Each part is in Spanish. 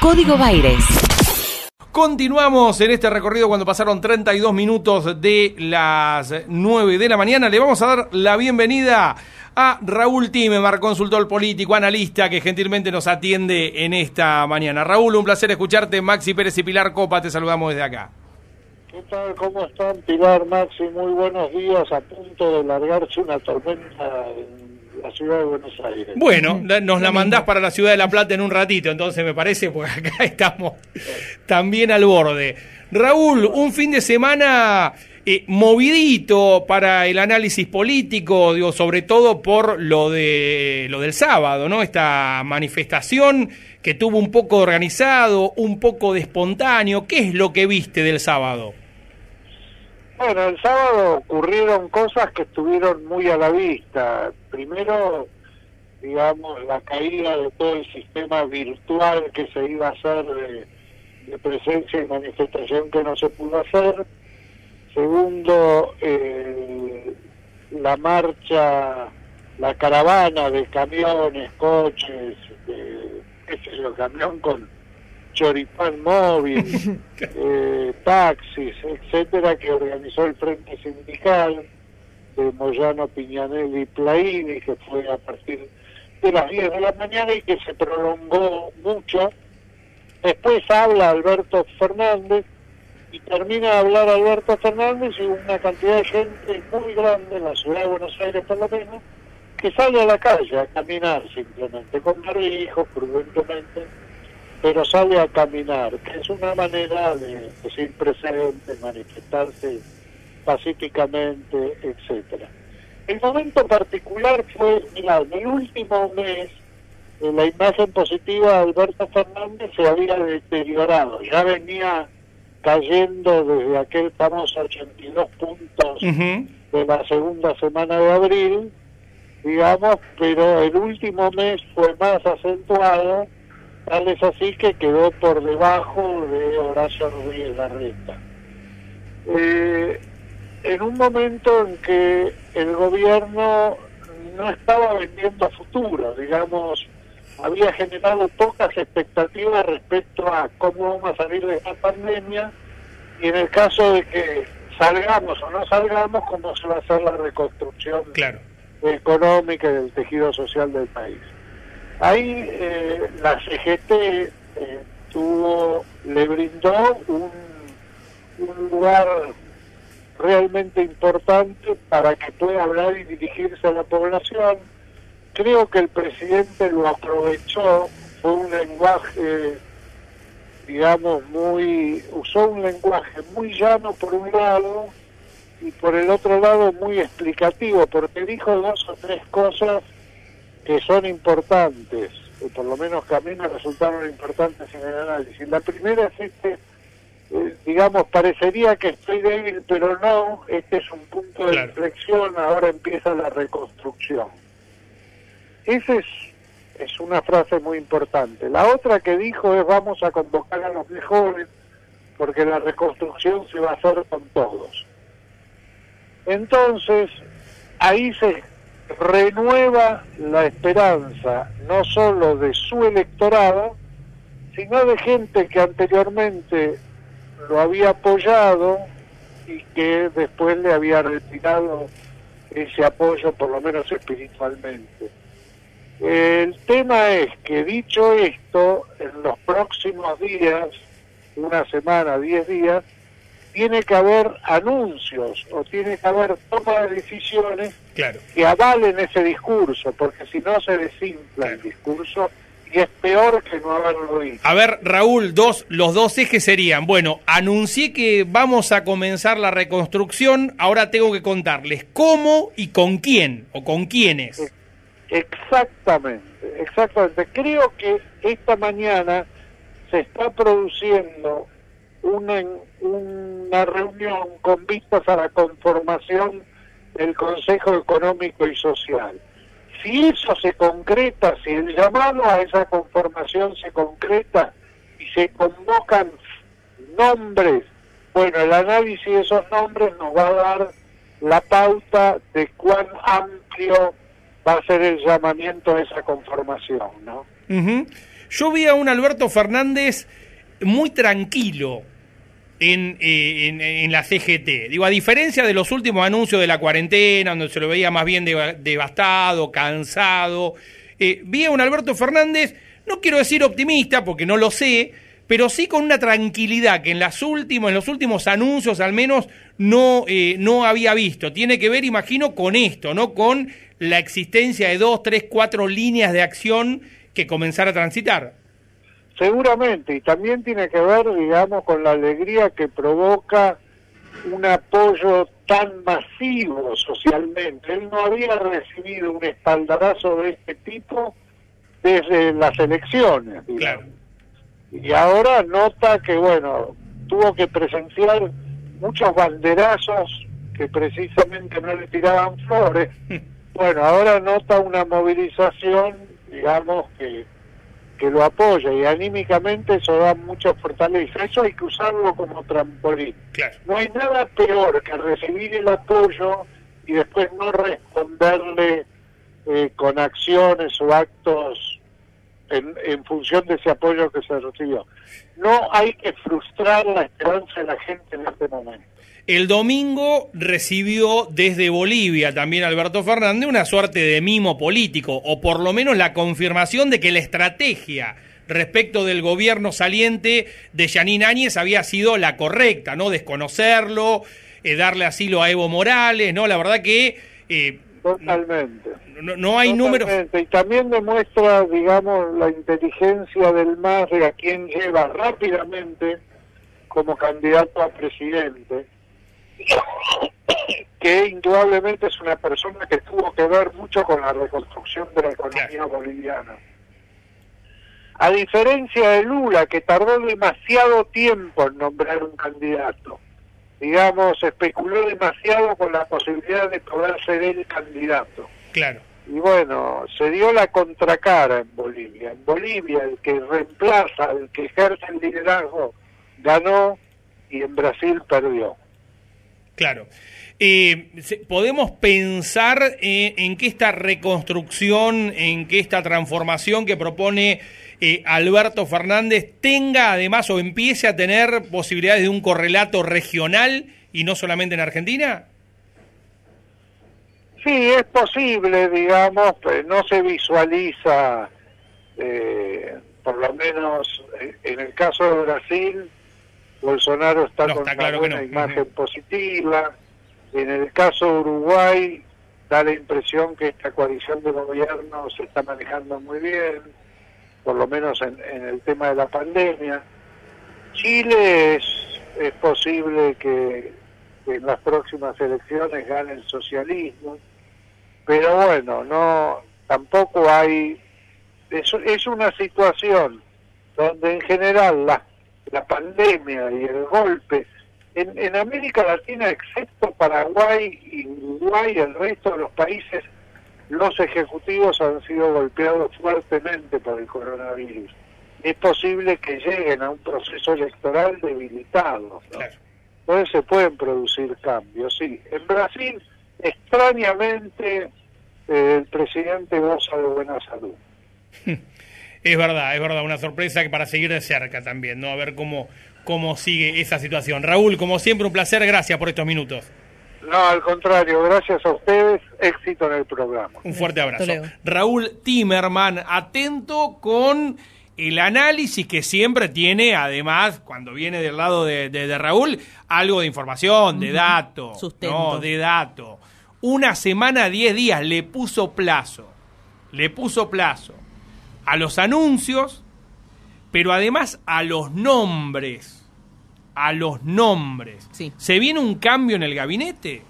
Código Baires. Continuamos en este recorrido cuando pasaron 32 minutos de las 9 de la mañana. Le vamos a dar la bienvenida a Raúl Timemar, consultor político, analista, que gentilmente nos atiende en esta mañana. Raúl, un placer escucharte. Maxi Pérez y Pilar Copa, te saludamos desde acá. ¿Qué tal? ¿Cómo están? Pilar, Maxi, muy buenos días. A punto de largarse una tormenta en la ciudad de Buenos Aires. Bueno, nos la mandás para la ciudad de La Plata en un ratito, entonces me parece, pues acá estamos también al borde. Raúl, un fin de semana eh, movidito para el análisis político, digo, sobre todo por lo de lo del sábado, ¿no? Esta manifestación que tuvo un poco organizado, un poco de espontáneo. ¿Qué es lo que viste del sábado? Bueno, el sábado ocurrieron cosas que estuvieron muy a la vista. Primero, digamos, la caída de todo el sistema virtual que se iba a hacer de, presencia y manifestación que no se pudo hacer. Segundo, eh, la marcha, la caravana de camiones, coches, sé yo, camión con choripán móvil, eh, taxis, etcétera, que organizó el Frente Sindical de Moyano Piñanelli Plaini, que fue a partir de las 10 de la mañana y que se prolongó mucho. Después habla Alberto Fernández y termina de hablar Alberto Fernández y una cantidad de gente muy grande en la ciudad de Buenos Aires por lo menos, que sale a la calle a caminar simplemente, con hijos prudentemente pero sale a caminar, que es una manera de, sin precedentes, manifestarse pacíficamente, etcétera. El momento particular fue, mira, en el último mes, la imagen positiva de Alberto Fernández se había deteriorado, ya venía cayendo desde aquel famoso 82 puntos de la segunda semana de abril, digamos, pero el último mes fue más acentuado Tal es así que quedó por debajo de Horacio Rodríguez Larreta. Eh, en un momento en que el gobierno no estaba vendiendo a futuro, digamos, había generado pocas expectativas respecto a cómo vamos a salir de esta pandemia y en el caso de que salgamos o no salgamos, cómo se va a hacer la reconstrucción económica y del tejido social del país. Ahí eh, la CGT eh, tuvo, le brindó un, lugar realmente importante para que pueda hablar y dirigirse a la población. Creo que el presidente lo aprovechó, fue un lenguaje, digamos, muy, usó un lenguaje muy llano por un lado y por el otro lado muy explicativo, porque dijo dos o tres cosas que son importantes, o por lo menos que a mí me resultaron importantes en el análisis. La primera es este, eh, digamos, parecería que estoy débil, pero no, este es un punto de inflexión, ahora empieza la reconstrucción. Esa es, es una frase muy importante. La otra que dijo es vamos a convocar a los mejores, porque la reconstrucción se va a hacer con todos. Entonces, ahí se renueva la esperanza no solo de su electorado, sino de gente que anteriormente lo había apoyado y que después le había retirado ese apoyo, por lo menos espiritualmente. El tema es que dicho esto, en los próximos días, una semana, diez días, tiene que haber anuncios o tiene que haber toma de decisiones que avalen ese discurso, porque si no se desinfla el discurso y es peor que no haberlo dicho. A ver, Raúl, dos, los dos ejes serían, bueno, anuncié que vamos a comenzar la reconstrucción, ahora tengo que contarles cómo y con quién o con quiénes. Exactamente, exactamente. Creo que esta mañana se está produciendo una, una reunión con vistas a la conformación del Consejo Económico y Social. Si eso se concreta, si el llamado a esa conformación se concreta y se convocan nombres, bueno, el análisis de esos nombres nos va a dar la pauta de cuán amplio va a ser el llamamiento a esa conformación, ¿no? yo vi a un Alberto Fernández muy tranquilo en, en, la CGT. Digo, a diferencia de los últimos anuncios de la cuarentena, donde se lo veía más bien devastado, cansado, vi a un Alberto Fernández, no quiero decir optimista, porque no lo sé, pero sí con una tranquilidad que en, las últimos, en los últimos anuncios al menos no, eh, no había visto. Tiene que ver, imagino, con esto, ¿no? Con la existencia de dos, tres, cuatro líneas de acción que comenzar a transitar. Seguramente, y también tiene que ver, digamos, con la alegría que provoca un apoyo tan masivo socialmente. Él no había recibido un espaldarazo de este tipo desde las elecciones. Claro y ahora nota que, bueno, tuvo que presenciar muchos banderazos que precisamente no le tiraban flores. Bueno, ahora nota una movilización, digamos, que, que lo apoya y anímicamente eso da mucha fortaleza. Eso hay que usarlo como trampolín. No hay nada peor que recibir el apoyo y después no responderle eh, con acciones o actos en, función de ese apoyo que se recibió. No hay que frustrar la esperanza de la gente en este momento. El domingo recibió desde Bolivia también Alberto Fernández una suerte de mimo político, o por lo menos la confirmación de que la estrategia respecto del gobierno saliente de Yanín Áñez había sido la correcta, ¿no? Desconocerlo, eh, darle asilo a Evo Morales, ¿no? La verdad que eh, Totalmente. No, hay números. Y también demuestra, digamos, la inteligencia del MAS de a quien lleva rápidamente como candidato a presidente, que indudablemente es una persona que tuvo que ver mucho con la reconstrucción de la economía boliviana. A diferencia de Lula, que tardó demasiado tiempo en nombrar un candidato digamos, especuló demasiado con la posibilidad de poder ser el candidato. Claro. Y bueno, se dio la contracara en Bolivia. En Bolivia el que reemplaza, el que ejerce el liderazgo, ganó y en perdió. Claro. Eh, ¿Podemos pensar eh, en que esta reconstrucción, en que esta transformación que propone eh, Alberto Fernández tenga además o empiece a tener posibilidades de un correlato regional y no solamente en Argentina? Sí, es posible, digamos, pero no se visualiza, por lo menos en el caso de Brasil, Bolsonaro está con una buena imagen positiva. En el caso de Uruguay, da la impresión que esta coalición de gobierno se está manejando muy bien, por lo menos en, el tema de la pandemia. Chile es, es posible que, en las próximas elecciones gane el socialismo, pero bueno, no tampoco hay es, es una situación donde en general las la pandemia y el golpe. En, en América Latina, excepto Paraguay y Uruguay, el resto de los países, los ejecutivos han sido golpeados fuertemente por el coronavirus. Es posible que lleguen a un proceso electoral debilitado. Entonces se pueden producir cambios, sí. En Brasil, extrañamente, eh, el presidente goza de buena salud. Es verdad, es verdad, una sorpresa que para seguir de cerca también, ¿no? A ver cómo, cómo sigue esa situación. Raúl, como siempre, un placer, gracias por estos minutos. No, al contrario, gracias a ustedes, éxito en el programa. Un fuerte abrazo. Raúl Timerman, atento con el análisis que siempre tiene, además, cuando viene del lado de, Raúl, algo de información, de dato. No, de dato. Una semana, diez días, le puso plazo. Le puso plazo a los anuncios, pero además a los nombres. A los nombres. ¿Se viene un cambio en el gabinete?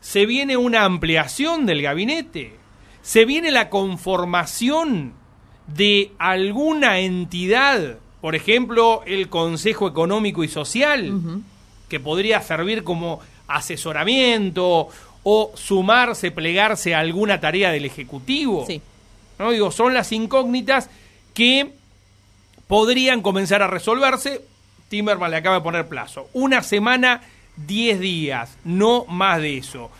¿Se viene una ampliación del gabinete? ¿Se viene la conformación de alguna entidad? Por ejemplo, el Consejo Económico y Social, que podría servir como asesoramiento o sumarse, plegarse a alguna tarea del Ejecutivo. Sí. ¿No? Digo, son las incógnitas que podrían comenzar a resolverse. Timmerman le acaba de poner plazo. Una semana, diez días, no más de eso.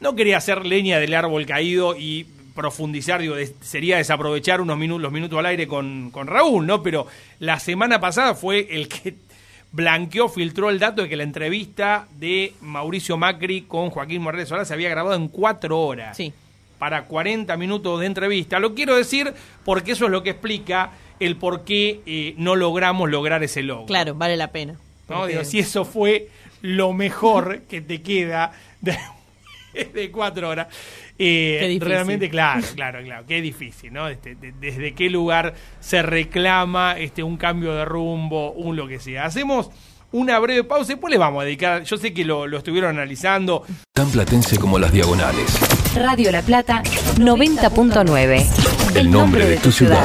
no quería hacer leña del árbol caído y profundizar, digo, sería desaprovechar unos minutos, los minutos al aire con, con Raúl, ¿no? Pero la semana pasada fue el que blanqueó, filtró el dato de que la entrevista de Mauricio Macri con Joaquín Morales Solá se había grabado en cuatro horas. Sí. Para 40 minutos de entrevista. Lo quiero decir porque eso es lo que explica el por qué eh, no logramos lograr ese logro. Claro, vale la pena. ¿no? Digo, si eso fue lo mejor que te queda de, de cuatro horas. Eh, realmente, claro, claro, claro, qué difícil, ¿no? Este, desde qué lugar se reclama este, un cambio de rumbo, un lo que sea. Hacemos una breve pausa y después le vamos a dedicar, yo sé que lo, lo estuvieron analizando. Tan platense como las diagonales. Radio La Plata 90.9. El nombre de tu ciudad.